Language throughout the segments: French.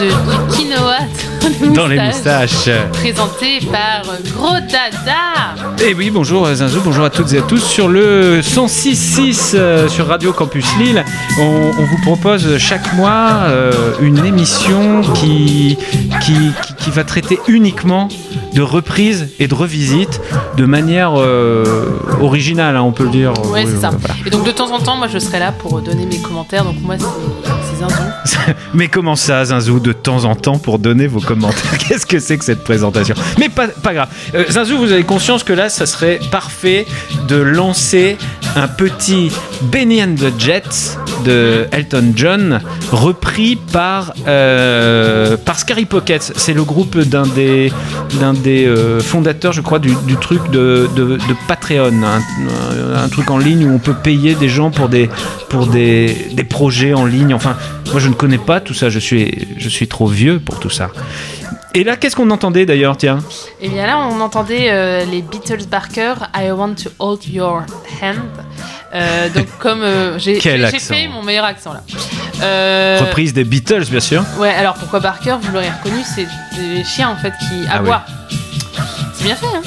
De, du quinoa Dans les moustaches. Présenté par Gros Dada. Et oui, bonjour euh, Zinzou, bonjour à toutes et à tous. Sur le 106.6 euh, sur Radio Campus Lille, on, on vous propose chaque mois euh, une émission qui, qui, qui, qui va traiter uniquement de reprises et de revisites de manière euh, originale, hein, on peut le dire. Ouais, Oui, c'est ça. voilà. Et donc de temps en temps, moi je serai là pour donner mes commentaires. Donc moi c'est Mais comment ça, Zinzou, de temps en temps pour donner vos commentaires Qu'est-ce que c'est que cette présentation Mais pas, grave. Euh, Zinzou, vous avez conscience que là, ça serait parfait de lancer un petit Benny and the Jets de Elton John, repris par, euh, par Scary Pockets. C'est le groupe d'un des, d'un des euh, fondateurs, je crois, du, truc de, de, de Patreon, un, un truc en ligne où on peut payer des gens pour des, pour des, des projets en ligne. Enfin, moi, je ne connais pas tout ça. Je suis, je suis trop vieux pour tout ça. Et là, qu'est-ce qu'on entendait d'ailleurs, tiens? Et bien là, on entendait euh, les Beatles Barker, I Want to Hold Your Hand. Euh, donc comme euh, j'ai fait mon meilleur accent là. Euh, Reprise des Beatles, bien sûr. Ouais, alors pourquoi Barker? Vous l'aurez reconnu, c'est des chiens en fait qui Ah aboient. C'est bien fait, hein?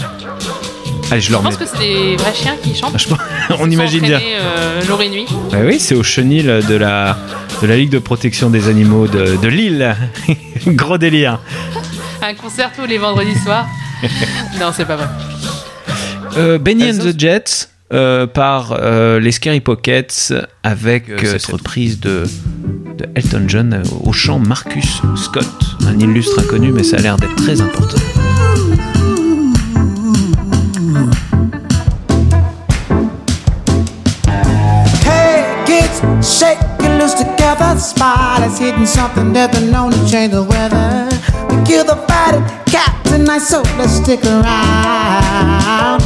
Allez, je Je leur mets. pense que c'est des vrais chiens qui chantent. Je pense- On imagine bien. euh, jour et nuit. Bah oui, c'est au chenil de la, de la Ligue de protection des animaux de, de Lille. Gros délire. Un concert tous les vendredis soirs. non, c'est pas vrai. Euh, Benny and the Jets euh, par euh, les Scary Pockets avec cette reprise de, de Elton John au chant Marcus Scott. Un illustre inconnu, mais ça a l'air d'être très important. Together. Smile is hitting something never known to change the weather. We kill the fatted cat tonight, so let's stick around.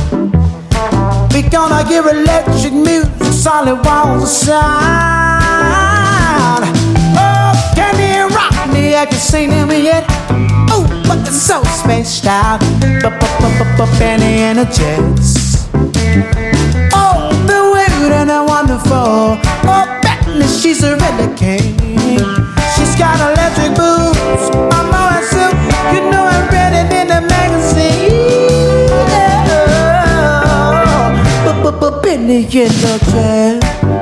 We gonna give electric music solid walls of sound. Oh, can you rock me? Have you seen him yet? Oh, but they're so spaced out. Benny and the Jets. Oh, the weird and the wonderful. Oh, Bentley, she's a king. She's got electric boots. I'm always silk. You know I read it in the magazine. Oh, but, but, but Bentley in the jet.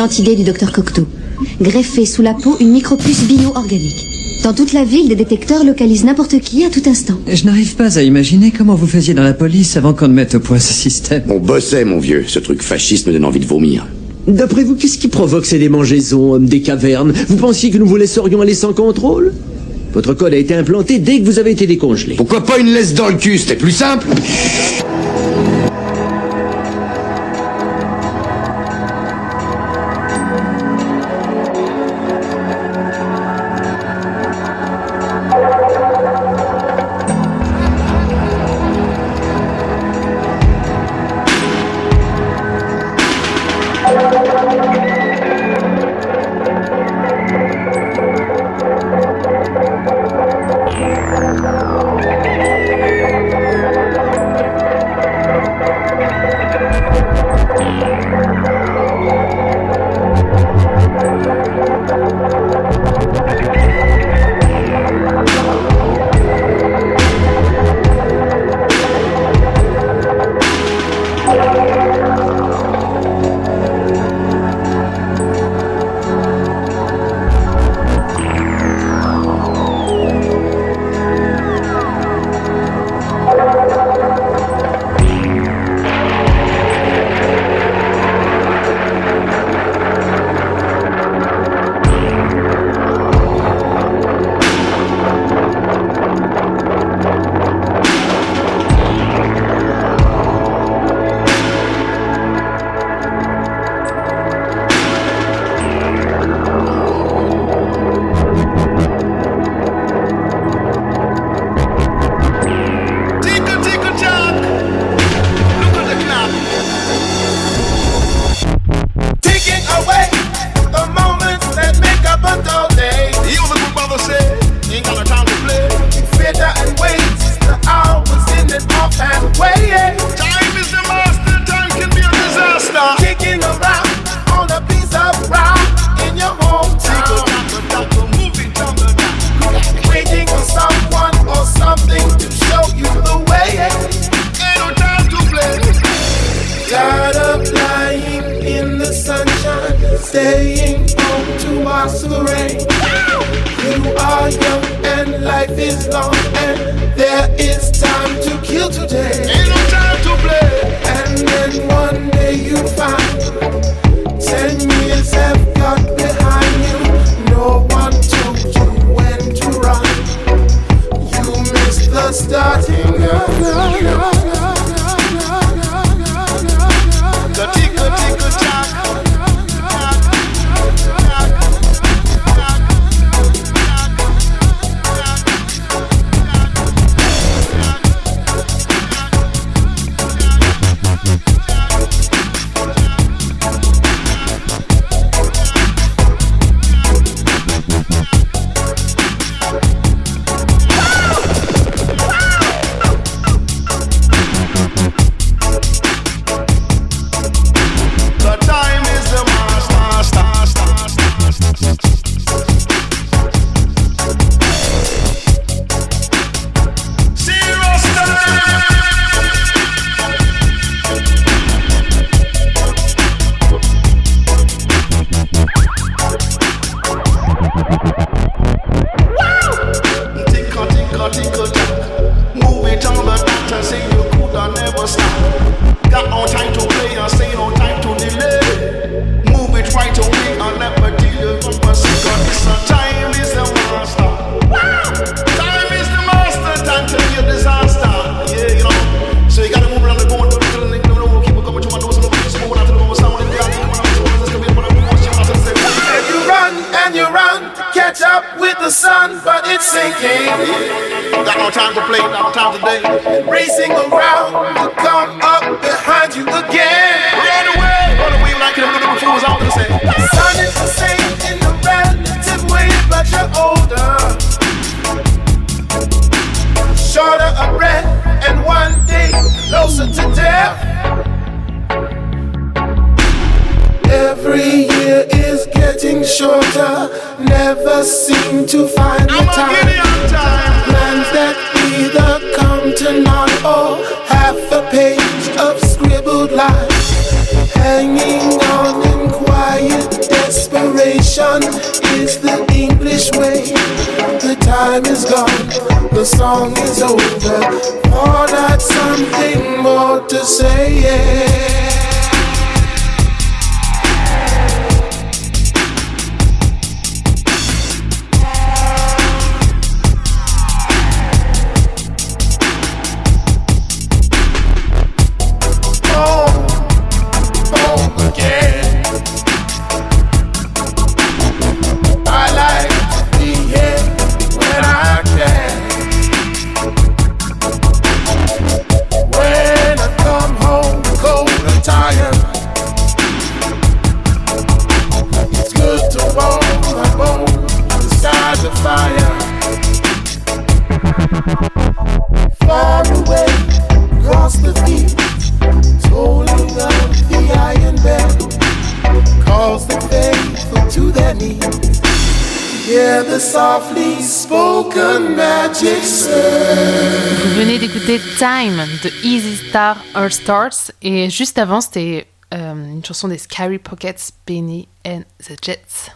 Brillante idée du docteur Cocteau. Greffer sous la peau une micropuce bio-organique. Dans toute la ville, des détecteurs localisent n'importe qui à tout instant. Je n'arrive pas à imaginer comment vous faisiez dans la police avant qu'on ne mette au point ce système. On bossait, mon vieux. Ce truc fasciste me donne envie de vomir. D'après vous, qu'est-ce qui provoque ces démangeaisons, hommes des cavernes? Vous pensiez que nous vous laisserions aller sans contrôle? Votre code a été implanté dès que vous avez été décongelé. Pourquoi pas une laisse dans le cul? C'était plus simple softly spoken magic. Vous venez d'écouter Time de Easy Star All Stars et juste avant c'était euh, une chanson des Scary Pockets, Benny and the Jets.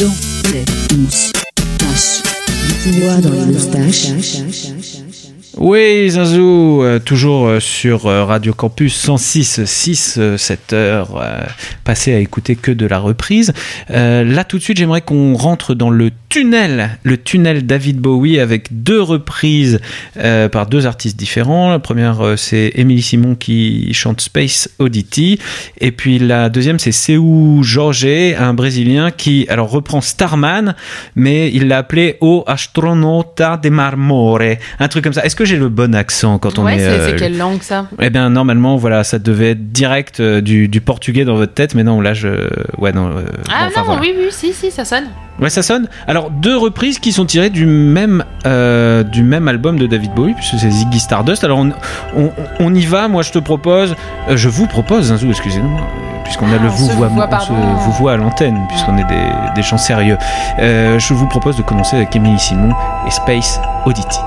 Dans les moustaches. Du quinoa dans les moustaches. Oui, Zinzou, euh, toujours euh, sur euh, Radio Campus 106.6, 7 heures euh, passées à écouter que de la reprise. Là, tout de suite, j'aimerais qu'on rentre dans le tunnel, le tunnel David Bowie avec deux reprises par deux artistes différents. La première, c'est Émilie Simon qui chante Space Oddity, et puis la deuxième, c'est Seu Jorge, un Brésilien qui, alors, reprend Starman, mais il l'a appelé O Astronauta de Marmore, un truc comme ça. Est-ce que j'ai le bon accent quand on ouais, est c'est euh, c'est quelle langue ça eh bien, normalement, voilà, ça devait être direct euh, du, du portugais dans votre tête, mais non, là, je. Ouais, non. euh, Ah bon, non, voilà. oui, oui, si, si, ça sonne. Ouais, ça sonne. Alors, deux reprises qui sont tirées du même, euh, du même album de David Bowie, puisque c'est Ziggy Stardust. Alors, on, on, on y va. Moi, je te propose, euh, je vous propose, Zinzou, excusez-nous, puisqu'on a Ah, le on vous voit, voit, on se pardon. vous voit à l'antenne, puisqu'on est des, des gens sérieux. Euh, je vous propose de commencer avec Emily Simon et Space Oddity.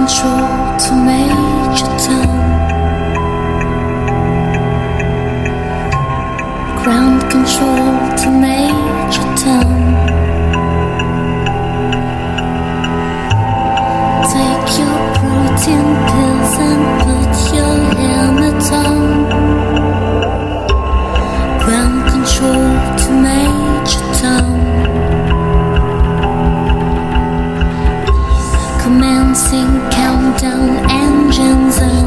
Control to Major. Ground control Commencing countdown engines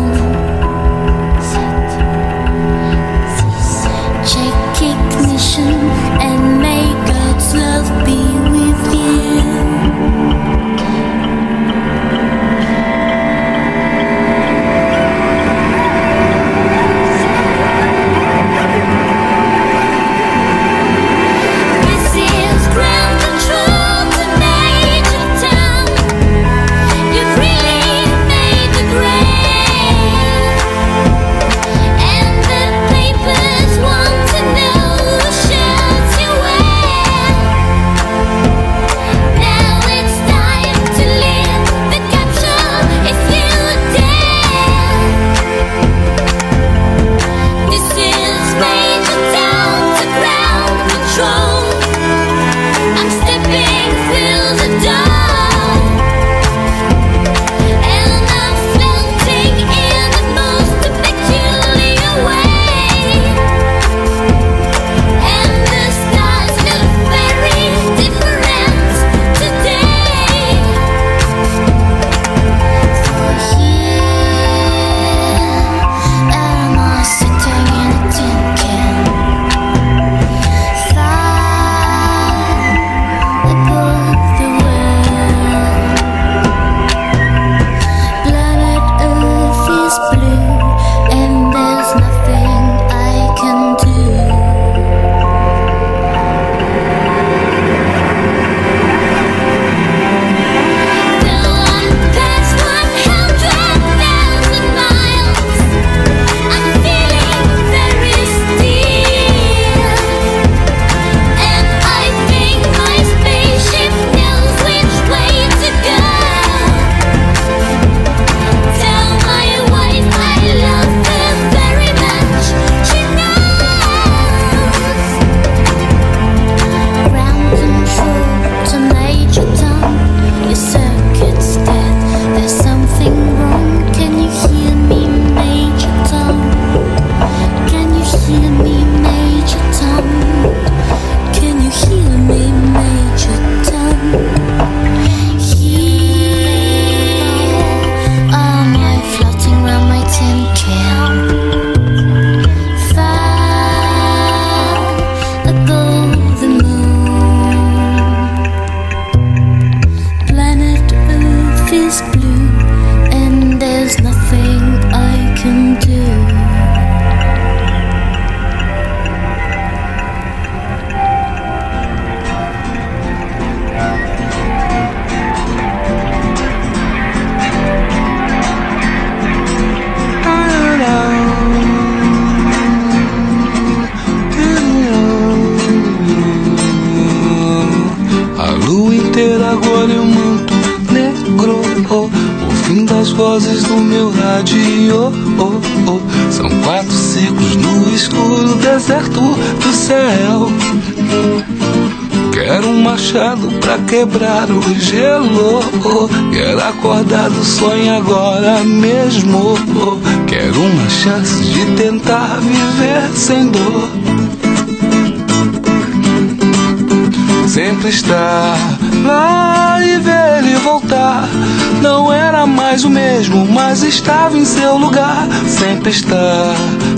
quebrar o gelo. Quero acordar do sonho agora mesmo. Quero uma chance de tentar viver sem dor. sempre estar lá e ver ele voltar. Não mais o mesmo, mas estava em seu lugar. Sempre estar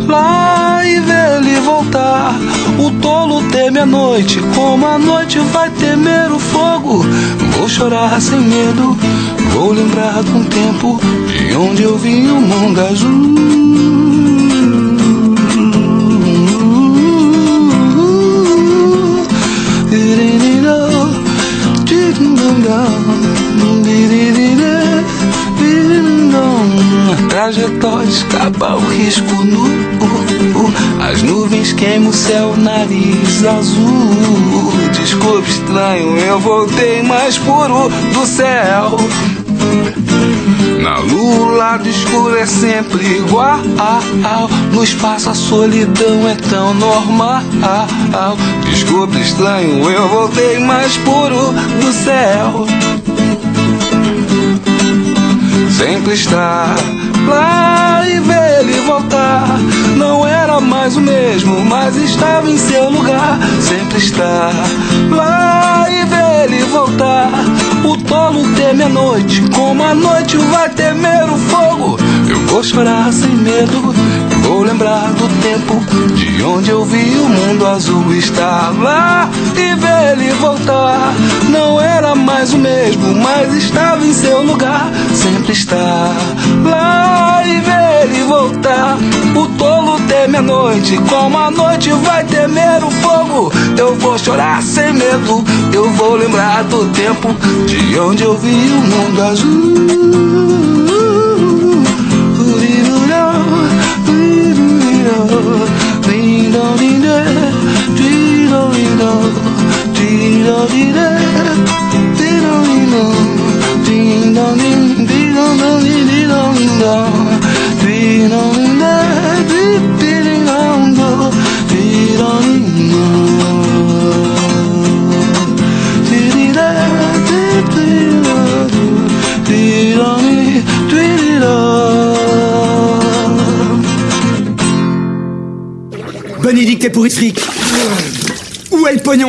lá e ver ele voltar. O tolo teme a noite, como a noite vai temer o fogo. Vou chorar sem medo, vou lembrar de um tempo de onde eu vi o mundo azul. Trajetória escapa o risco nu. As nuvens queimam o céu, nariz azul. Desculpe estranho, eu voltei mais puro do céu. Na lua, o lado escuro é sempre igual. No espaço, a solidão é tão normal. Desculpe, estranho, eu voltei mais puro do céu sempre está lá e vem voltar. Não era mais o mesmo, mas estava em seu lugar. Sempre estar lá e ver ele voltar. O tolo teme a noite, como a noite vai temer o fogo. Eu vou chorar sem medo, vou lembrar do tempo de onde eu vi o mundo azul estar lá e ver ele voltar. Não era mais o mesmo, mas estava em seu lugar. Sempre estar lá e ver ele voltar. O tolo teme a noite, como a noite vai temer o fogo. Eu vou chorar sem medo, eu vou lembrar do tempo de onde eu vi o mundo azul.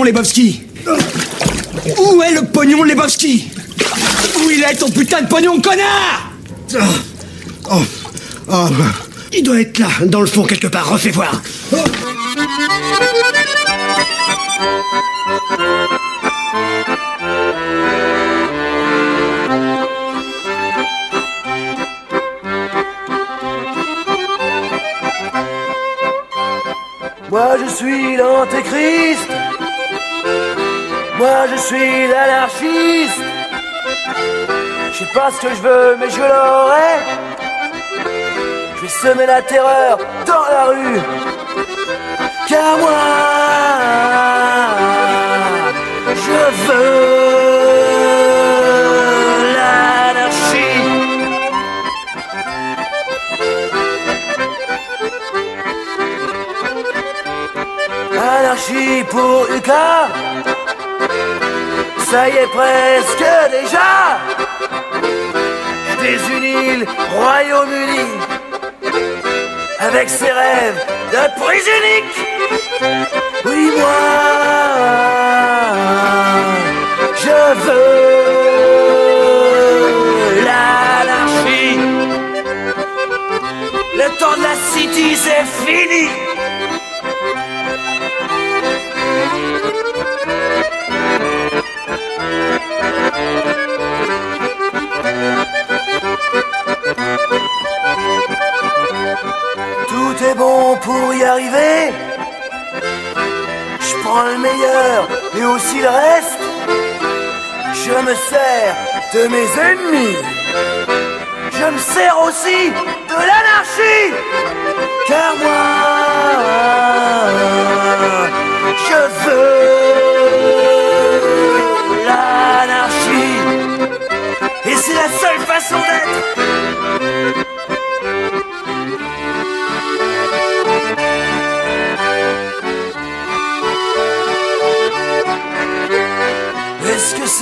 Lebowski Où est le pognon, Lebowski? Où il est ton putain de pognon, connard Oh, oh, il doit être là, dans le fond quelque part. Refais voir. Moi je suis l'antéchrist. Je suis l'anarchiste. Je sais pas ce que je veux, mais je l'aurai. Je vais semer la terreur dans la rue. Car moi, je veux l'anarchie. Anarchie pour Uka Ça y est presque déjà. Désunis le Royaume-Uni. Avec ses rêves de prise unique Oui moi Je veux l'anarchie. Le temps de la city c'est fini arriver. Je prends le meilleur et aussi le reste. Je me sers de mes ennemis. Je me sers aussi de l'anarchie. Car moi, je veux l'anarchie. Et c'est la seule façon d'être.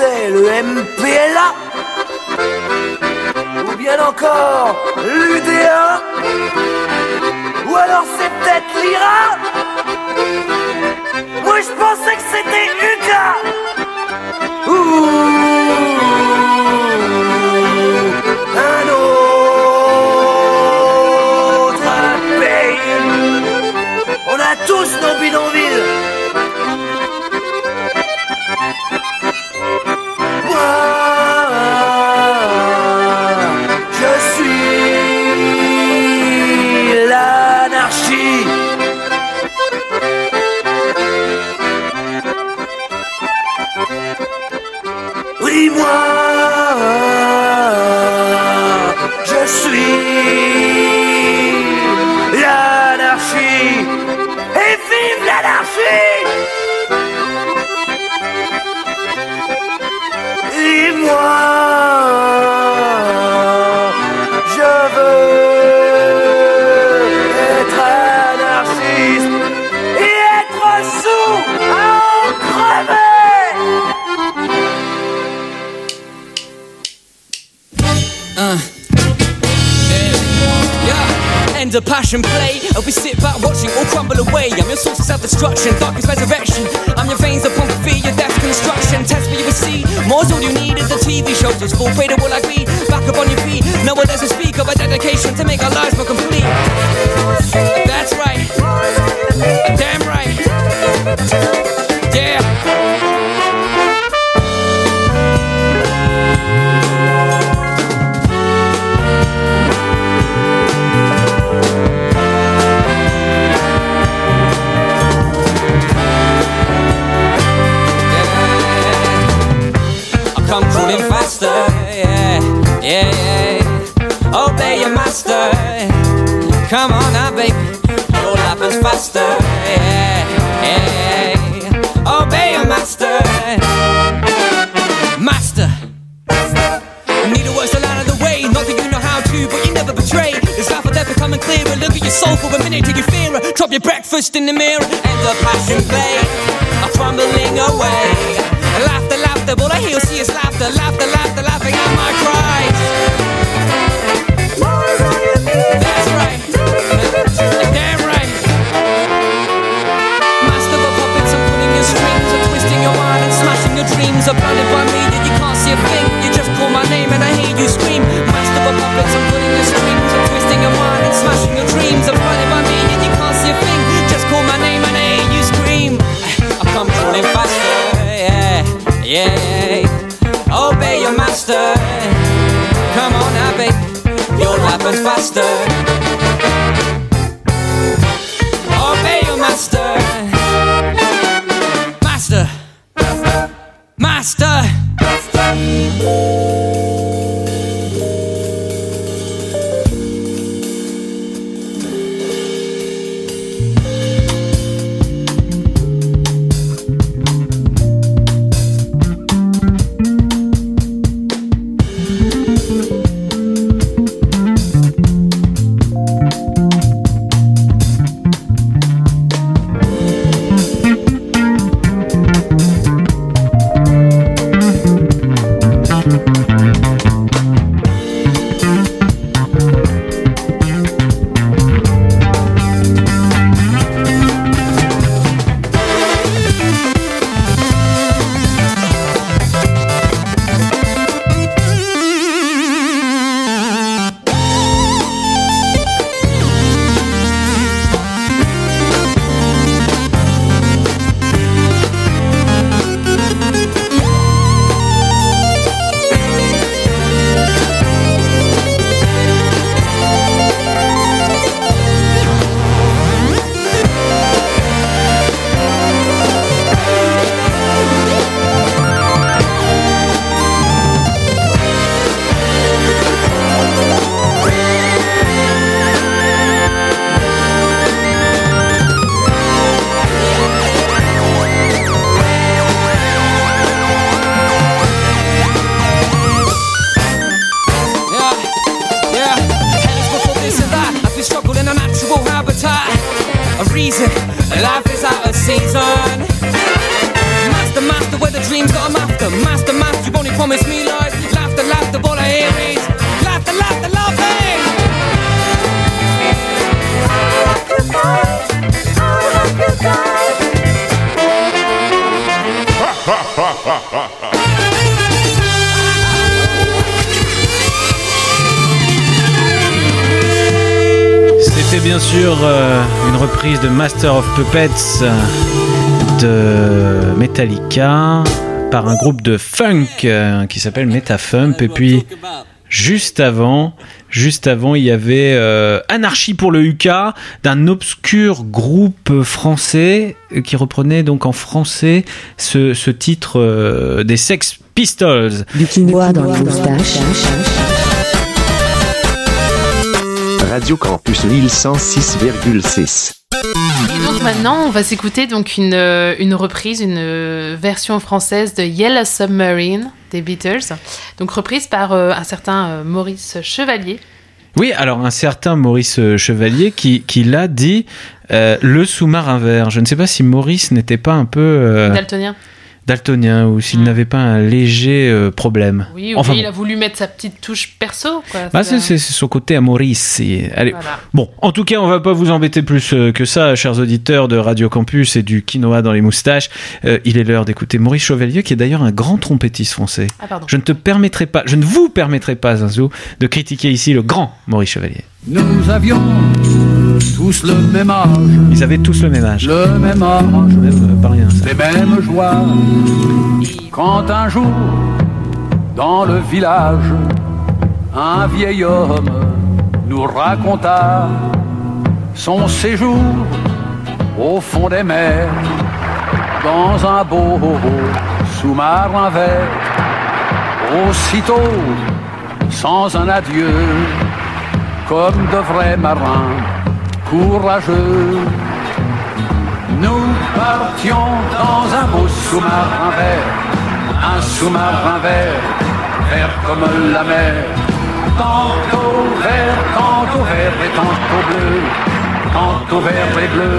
C'est le MPLA Ou bien encore l'UDA Ou alors c'est peut-être l'IRA Moi je pensais que c'était UCA Ouh Un autre pays On a tous nos bidonvilles Passion play. And we sit back watching all crumble away. I'm your source of self destruction, darkest resurrection. I'm your veins upon fear, your death construction. Test me, you will see. More's all you need is a TV show. Just full to will agree. Back up on your feet. No one doesn't speak of a dedication to make our lives more complete. Come on now, baby. Your life is faster, yeah, yeah. Obey your master. Master. Need a words to line of the way. Not that you know how to, but you never betray. It's life or death becoming clearer. Look at your soul for a minute till you fear it. Drop your breakfast in the mirror. And the passion play are crumbling away. moving faster. Euh, une reprise de Master of Puppets euh, de Metallica par un groupe de funk euh, qui s'appelle Metafump et puis juste avant juste avant il y avait Anarchie pour le UK d'un obscur groupe français qui reprenait donc en français ce, titre des Sex Pistols Du quinoa dans les moustaches. Radio Campus Lille 106,6. Et donc maintenant, on va s'écouter donc une, euh, une reprise, une euh, version française de Yellow Submarine des Beatles. Donc reprise par euh, un certain euh, Maurice Chevalier. Oui, alors un certain Maurice Chevalier qui, qui l'a dit euh, le sous-marin vert. Je ne sais pas si Maurice n'était pas un peu euh, Daltonien. Daltonien ou s'il n'avait pas un léger euh, problème. Oui, oui, Enfin, il a voulu mettre sa petite touche perso. Quoi. Bah, C'est- son côté à Maurice. et- Allez. Voilà. Bon, en tout cas, on va pas vous embêter plus euh, que ça, chers auditeurs de Radio Campus et du quinoa dans les moustaches. Euh, il est l'heure d'écouter Maurice Chevalier, qui est d'ailleurs un grand trompettiste français. Ah, pardon. Je ne te permettrai pas, je ne vous permettrai pas, Zinzou, de critiquer ici le grand Maurice Chevalier. Nous avions tous le même âge, Ils avaient tous le même âge. le même âge, Même euh, pas rien, ça. les mêmes joies. Quand un jour, dans le village, un vieil homme nous raconta son séjour au fond des mers, dans un beau sous-marin vert. Aussitôt, sans un adieu, comme de vrais marins courageux. Nous partions dans un beau sous-marin vert, un sous-marin vert, vert comme la mer. Tantôt vert, tantôt vert et tantôt bleu, tantôt vert et bleu,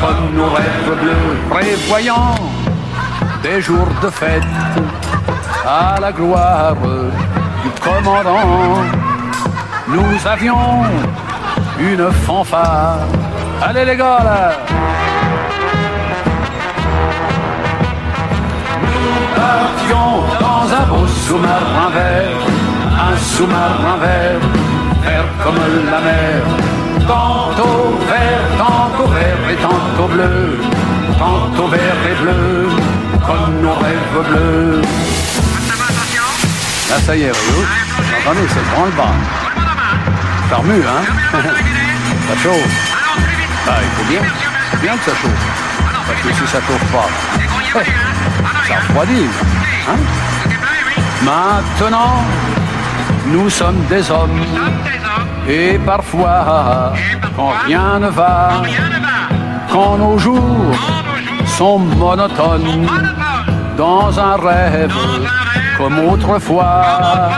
comme nos rêves bleus, prévoyant des jours de fête à la gloire du commandant. Nous avions une fanfare. Allez les gars là Nous partions dans un beau sous-marin vert, un sous-marin vert, vert comme la mer. Tantôt vert, tantôt vert et tantôt bleu, tantôt vert et bleu, comme nos rêves bleus. Là, ça y est, Rio. Attendez, c'est grand le bas. Ça remue, hein Ça chauffe. Ah, il faut bien, bien que ça chauffe. Parce que si ça chauffe pas, ça refroidit. Hein Maintenant, nous sommes des hommes. Et parfois, quand rien ne va, quand nos jours sont monotones, dans un rêve comme autrefois.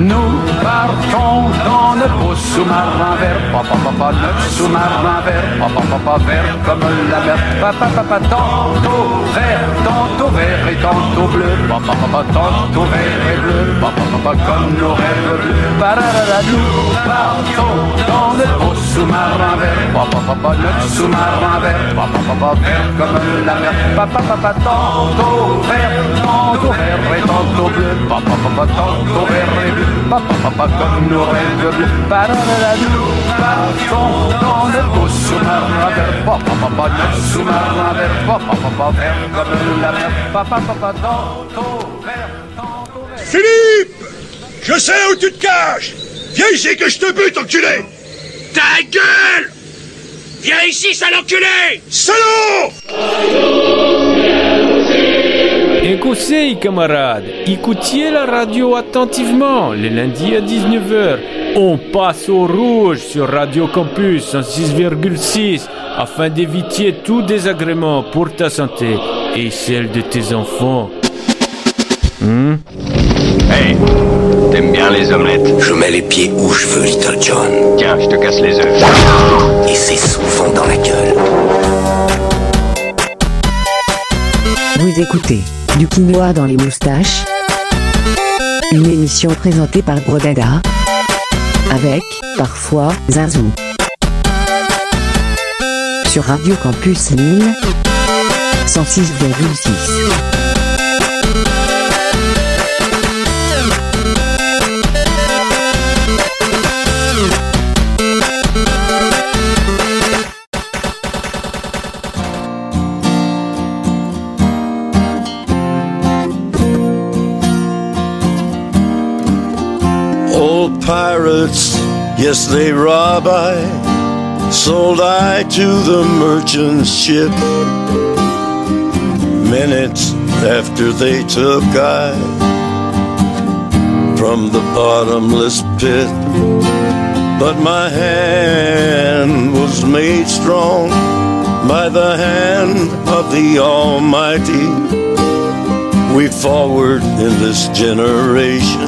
Nous partons dans le beau sous-marin vert, papa papa notre sous-marin vert, papa papa vert comme la mer, papa papa tantôt vert, tantôt vert et tantôt bleu, papa papa tantôt vert et bleu, papa papa comme nos rêves bleus, pararara, nous partons dans le beau sous-marin vert, papa papa notre sous-marin vert, papa papa vert comme la mer, papa papa tantôt vert, tantôt vert et tantôt bleu, papa papa tantôt vert et bleu, papa papa comme nos rêves bleus, pararara, nous partons dans le beau sous-marin vert, papa papa notre sous-marin vert, papa papa vert comme la mer, papa papa tantôt vert, tantôt vert. Philippe Je sais où tu te caches Viens ici que je te bute, enculé Ta gueule Viens ici, sale enculé Salaud Écoutez, camarades, écoutiez la radio attentivement. Le lundi à 19h, on passe au rouge sur Radio Campus en 6,6 afin d'éviter tout désagrément pour ta santé et celle de tes enfants. Hmm? Hey, t'aimes bien les omelettes? Je mets les pieds où je veux, Little John. Tiens, je te casse les œufs. Et c'est souvent dans la gueule. Vous écoutez du quinoa dans les moustaches. Une émission présentée par Brodada. Avec, parfois, Zinzou. Sur Radio Campus Lille. 106,6. Yes, they rob I. Sold I to the merchant ship. Minutes after they took I from the bottomless pit. But my hand was made strong by the hand of the Almighty. We forward in this generation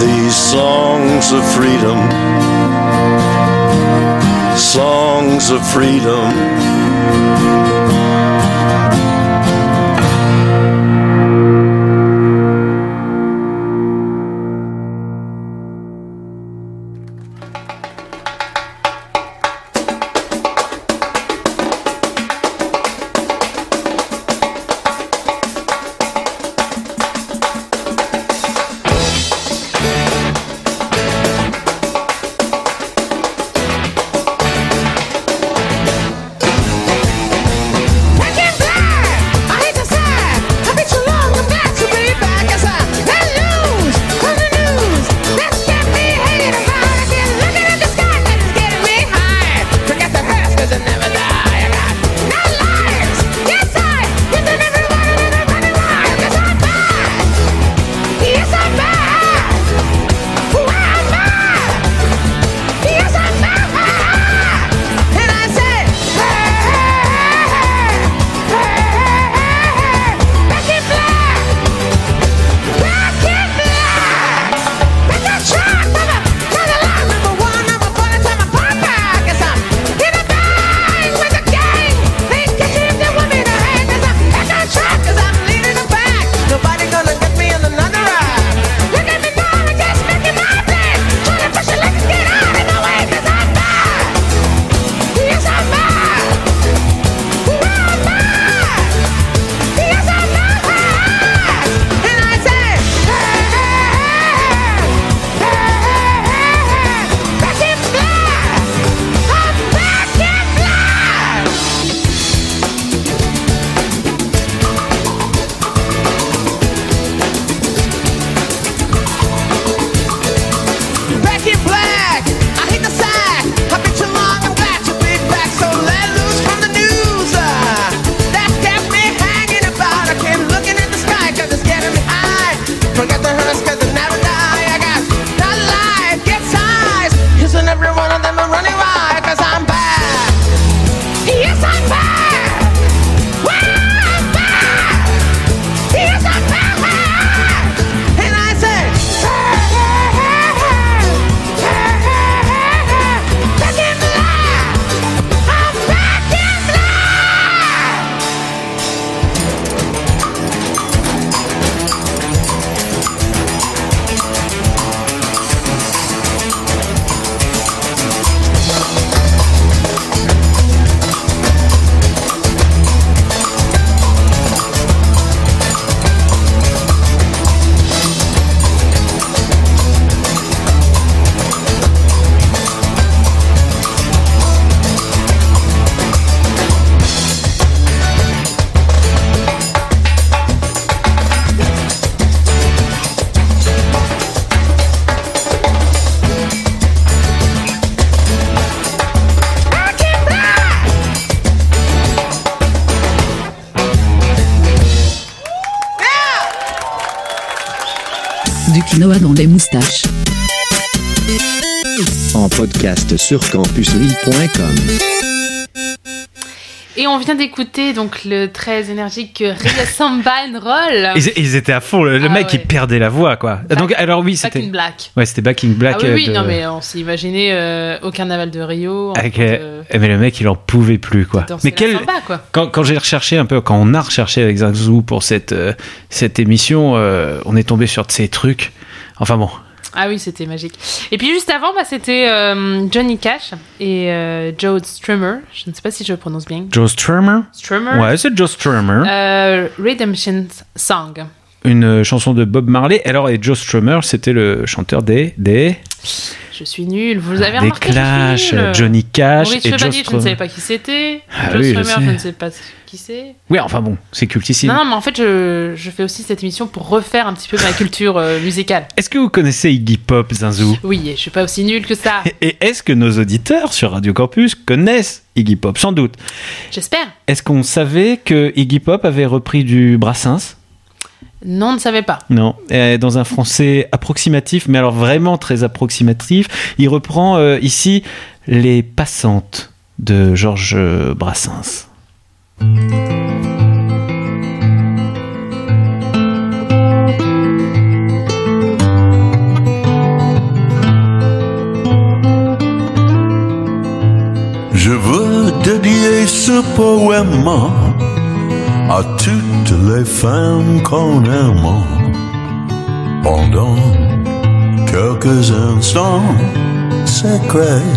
these songs of freedom, songs of freedom. En podcast sur campuslille.com. Et on vient d'écouter donc le très énergique Ria Samba and Roll. Ils, ils étaient à fond, le, le Ah mec il perdait la voix quoi. Donc alors oui, c'était in Black. Ouais, c'était Back in Black. ah oui, oui euh, de- non mais on s'est imaginé euh, au carnaval de Rio. avec, de eh, mais le mec il en pouvait plus quoi. Mais quel samba, quoi. quand, quand j'ai recherché un peu quand on a recherché avec Zazou pour cette euh, cette émission, euh, on est tombé sur de ces trucs. Enfin bon, Ah oui, c'était magique. Et puis juste avant, bah, c'était euh, Johnny Cash et euh, Joe Strummer. Je ne sais pas si je le prononce bien. Joe Strummer? Strummer? Ouais, c'est Joe Strummer. Euh, Redemption Song. Une chanson de Bob Marley. Alors et Joe Strummer, c'était le chanteur des des Je suis nul. Vous avez des remarqué Clash, je suis nulle. Johnny Cash Maurice et Joe Chevalier, je ne savais pas qui c'était. Ah Joe oui, je Strummer, sais. je ne sais pas qui c'est. Oui, enfin bon, c'est cultissime. Non, non, mais en fait, je, je fais aussi cette émission pour refaire un petit peu ma culture euh, musicale. Est-ce que vous connaissez Iggy Pop, Zinzou? Oui, je suis pas aussi nulle que ça. Et est-ce que nos auditeurs sur Radio Campus connaissent Iggy Pop? Sans doute. J'espère. Est-ce qu'on savait que Iggy Pop avait repris du Brassens? Non, on ne savait pas. Non, Euh, dans un français approximatif, mais alors vraiment très approximatif. Il reprend euh, ici Les Passantes de Georges Brassens. Je veux dédier ce poème à toutes les femmes qu'on aime pendant quelques instants secrets.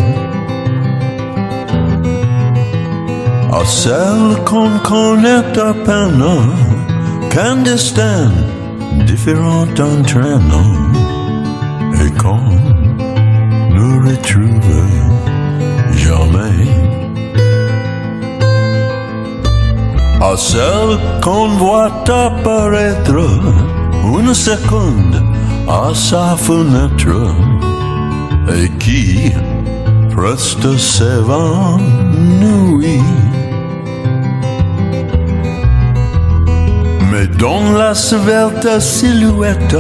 À celles qu'on connaît à peine, clandestines, différentes entraînant, et qu'on ne retrouve jamais. À celle qu'on voit apparaître une seconde à sa fenêtre et qui reste s'évanouit. Mais dont la svelte silhouette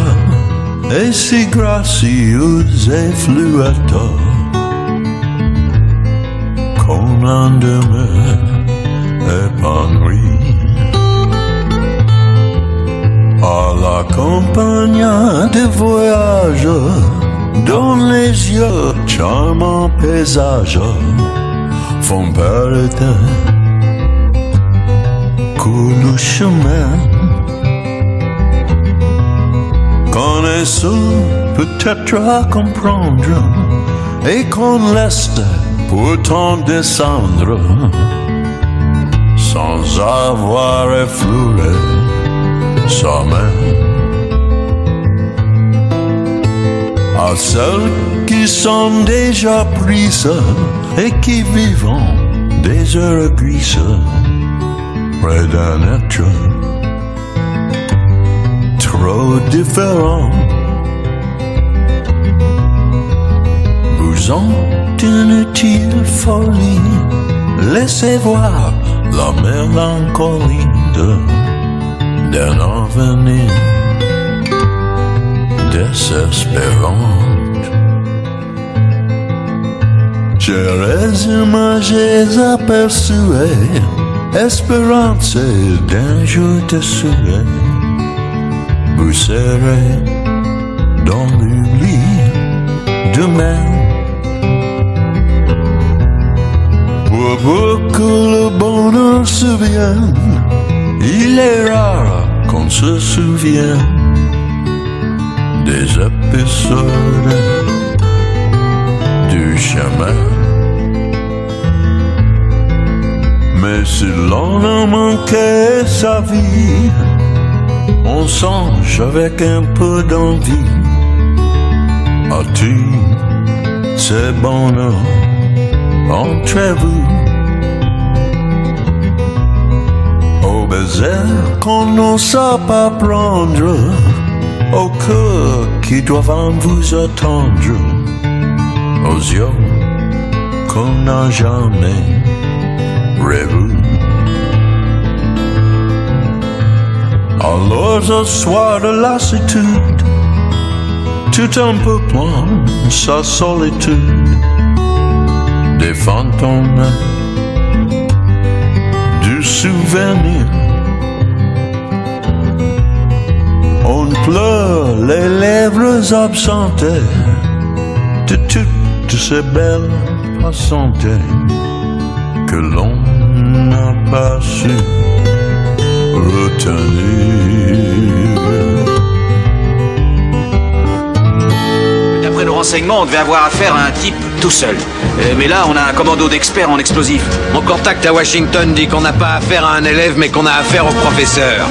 est si gracieuse et fluette qu'on en demeure épanoui. La campagne de voyage, dans les yeux, charmants paysages font perdre court le chemin. Qu'on est seul peut-être à comprendre et qu'on laisse pourtant descendre sans avoir effleuré sa main. À celles qui sont déjà prises et qui vivent des heures grises près d'un être trop différent. Vous en inutile folie, laissez voir la mélancolie d'un avenir désespérant. Chères images aperçues, espérance d'un jour de soleil, vous serez dans l'oubli demain. Pour que le bonheur se vienne, il est rare qu'on se souvienne des épisodes du chemin. Mais si l'on a manqué sa vie, on songe avec un peu d'envie à tous ces bonheurs entre vous. Au baiser qu'on n'ose pas prendre, au cœur qui doivent vous attendre, aux yeux qu'on n'a jamais rêvé. Alors au soir de lassitude, tout un peu moins sa solitude, des fantômes, du souvenir. Pleure les lèvres absentées de toutes ces belles passantées que l'on n'a pas su retenir. D'après nos renseignements, on devait avoir affaire à un type tout seul. Euh, mais là, on a un commando d'experts en explosifs. Mon contact à Washington dit qu'on n'a pas affaire à un élève, mais qu'on a affaire au professeur.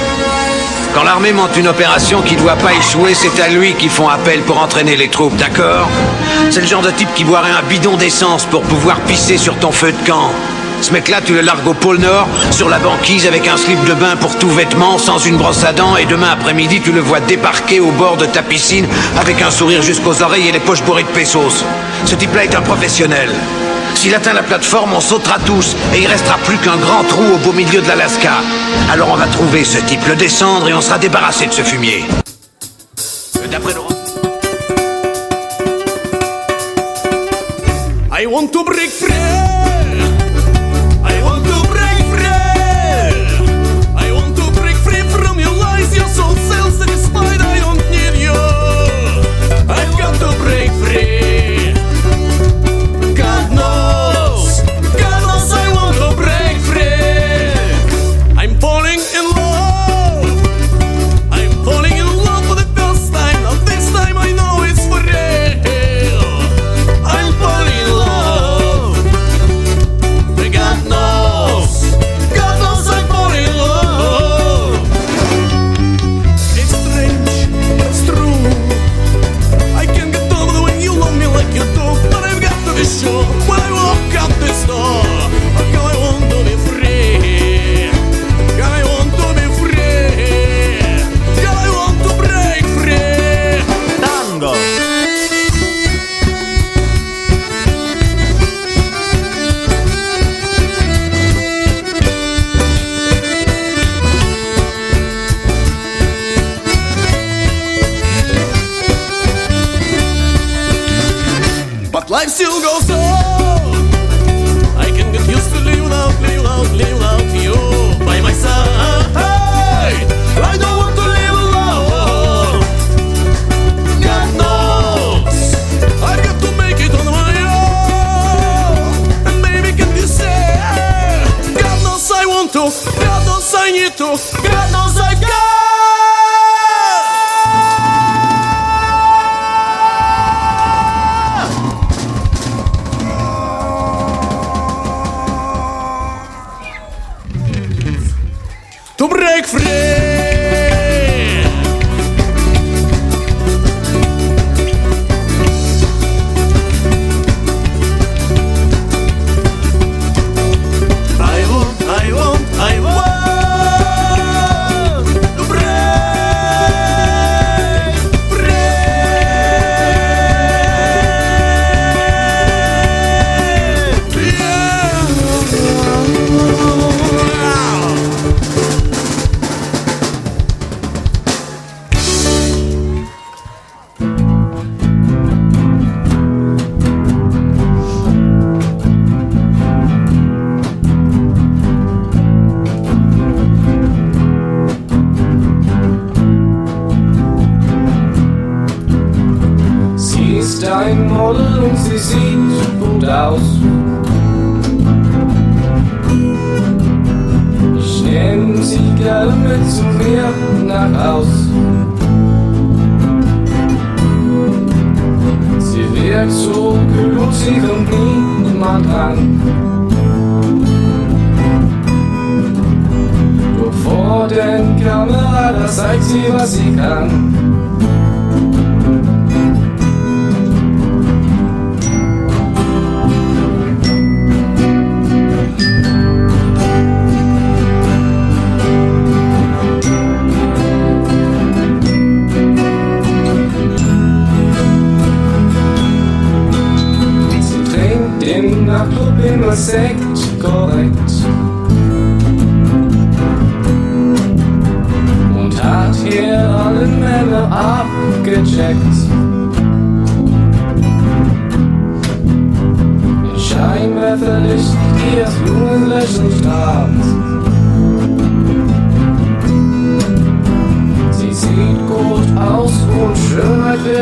Quand l'armée monte une opération qui doit pas échouer, c'est à lui qu'ils font appel pour entraîner les troupes, d'accord? C'est le genre de type qui boirait un bidon d'essence pour pouvoir pisser sur ton feu de camp. Ce mec-là, tu le largues au pôle Nord, sur la banquise avec un slip de bain pour tout vêtement, sans une brosse à dents, et demain après-midi, tu le vois débarquer au bord de ta piscine avec un sourire jusqu'aux oreilles et les poches bourrées de pesos. Ce type-là est un professionnel. S'il atteint la plateforme, on sautera tous et il restera plus qu'un grand trou au beau milieu de l'Alaska. Alors on va trouver ce type, le descendre et on sera débarrassé de ce fumier. Euh, D'après nos I want to break.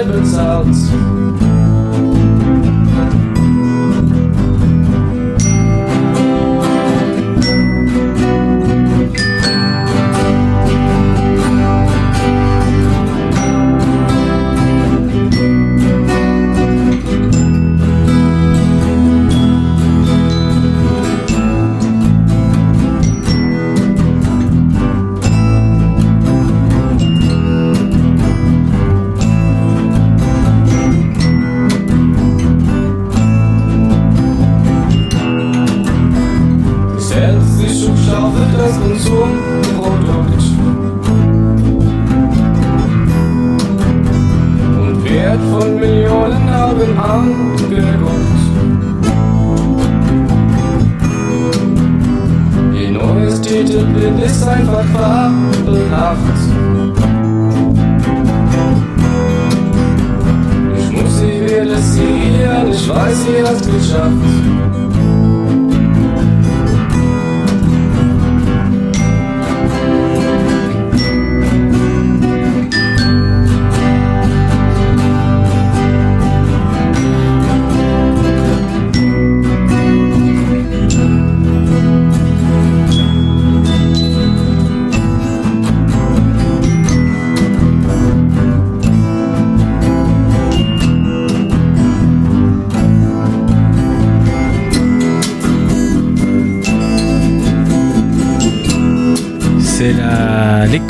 Bezahlt.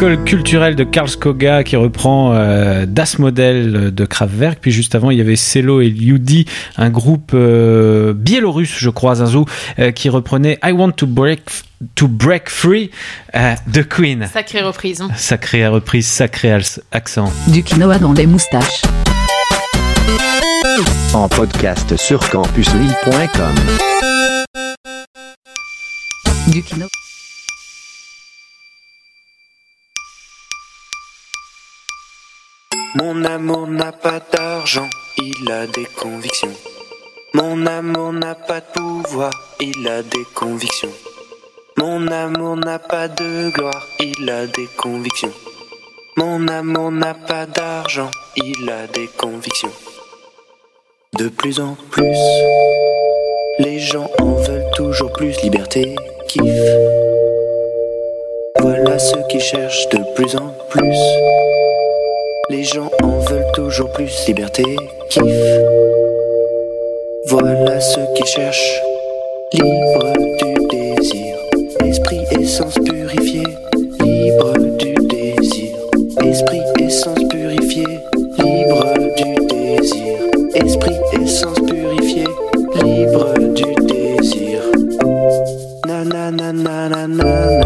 L'école culturelle de Karlskoga qui reprend euh, Das Model de Kraftwerk. Puis juste avant, il y avait Cello et Lyudi, un groupe euh, biélorusse, je crois, Zinzou, euh, qui reprenait I Want to Break, to break Free de Queen. Sacrée reprise. hein. Sacrée reprise, sacré accent. Du quinoa dans les moustaches. En podcast sur campuslille.com. Du quinoa. Mon amour n'a pas d'argent, il a des convictions. Mon amour n'a pas de pouvoir, il a des convictions. Mon amour n'a pas de gloire, il a des convictions. Mon amour n'a pas d'argent, il a des convictions. De plus en plus, les gens en veulent toujours plus. Liberté, kiff. Voilà ceux qui cherchent de plus en plus. Les gens en veulent toujours plus. Liberté, kiff. Voilà ceux qui cherchent. Libre du désir. Esprit, essence purifiée. Libre du désir. Esprit, essence purifiée. Libre du désir. Esprit, essence purifiée. Libre du désir. Na na na na na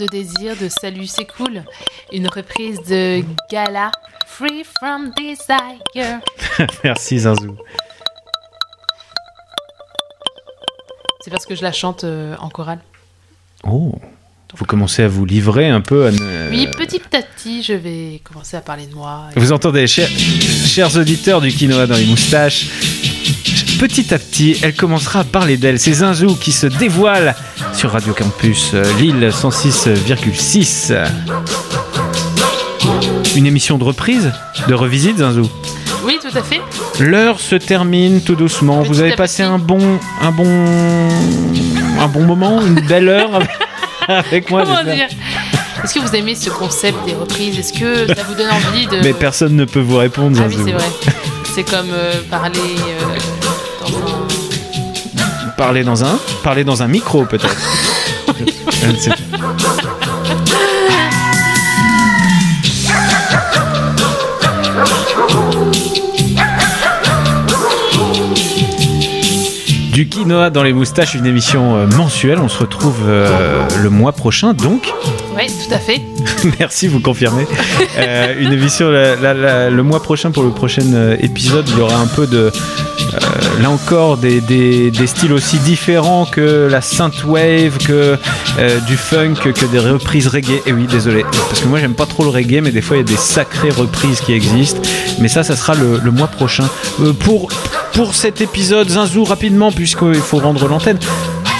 de désir de Salut, c'est cool. Une reprise de Gala, Free from Desire. Merci Zinzou. C'est parce que je la chante euh, en chorale. Oh, vous commencez à vous livrer un peu à... ne- Oui, petit à petit, je vais commencer à parler de moi. Vous entendez, chers, chers auditeurs du quinoa dans les moustaches, petit à petit, elle commencera à parler d'elle. C'est Zinzou qui se dévoile sur Radio Campus euh, Lille 106,6. Une émission de reprise, de revisite, Zinzou. Oui, tout à fait. L'heure se termine tout doucement. Vous avez passé un bon, un bon, un bon moment, une belle heure avec, avec moi. Comment dire Est-ce que vous aimez ce concept des reprises Est-ce que ça vous donne envie de... Mais personne ne peut vous répondre, Ah oui, c'est vrai. C'est comme euh, parler euh. Parler dans un, parler dans un micro peut-être. Je ne sais pas. Du quinoa dans les moustaches, une émission euh, mensuelle. On se retrouve euh, le mois prochain, donc. Oui, tout à fait. Merci, vous confirmez. Euh, une émission la- la- la- le mois prochain pour le prochain épisode. Il y aura un peu de. Euh, là encore, des, styles aussi différents que la synthwave, que euh, du funk, que des reprises reggae. Et oui, désolé. Parce que moi, j'aime pas trop le reggae, mais des fois, il y a des sacrées reprises qui existent. Mais ça, ça sera le, le mois prochain. Euh, pour, pour cet épisode, Zinzou, rapidement, puisqu'il faut rendre l'antenne.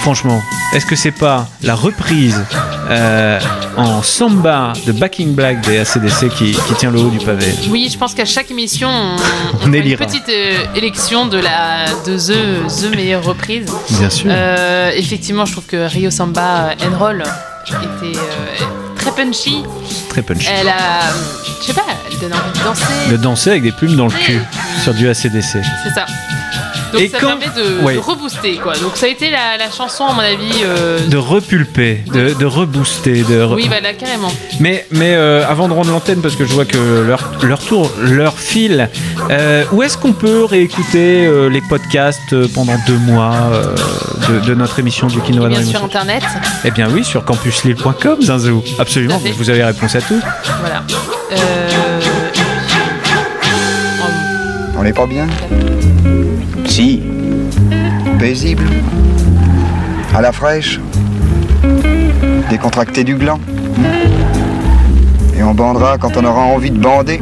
Franchement, est-ce que c'est pas la reprise euh, en samba de Backing Black des ACDC qui, qui tient le haut du pavé Oui, je pense qu'à chaque émission, on, On on une petite euh, élection de la de the, the meilleure reprise. Bien sûr. Euh, effectivement, je trouve que Rio Samba and Roll était très punchy. Très punchy. Elle a, je sais pas, elle donne envie de danser. De danser avec des plumes dans le cul sur du ACDC. C'est ça. Donc Et ça quand- permet de, Ouais. de rebooster quoi. Donc ça a été la, la chanson à mon avis. euh, De repulper, de, de rebooster. De re- Oui, bah là carrément. Mais, mais euh, avant de rendre l'antenne, parce que je vois que leur, leur tour, leur fil, euh, où est-ce qu'on peut réécouter euh, les podcasts pendant deux mois euh, de, de notre émission du Et dans bien sur internet. Eh bien oui, sur campuslille.com, Zinzou. Absolument, vous avez réponse à tout. Voilà. Euh, On n'est pas bien? Si. Paisible. À la fraîche. Décontracté du gland. Et on bandera quand on aura envie de bander.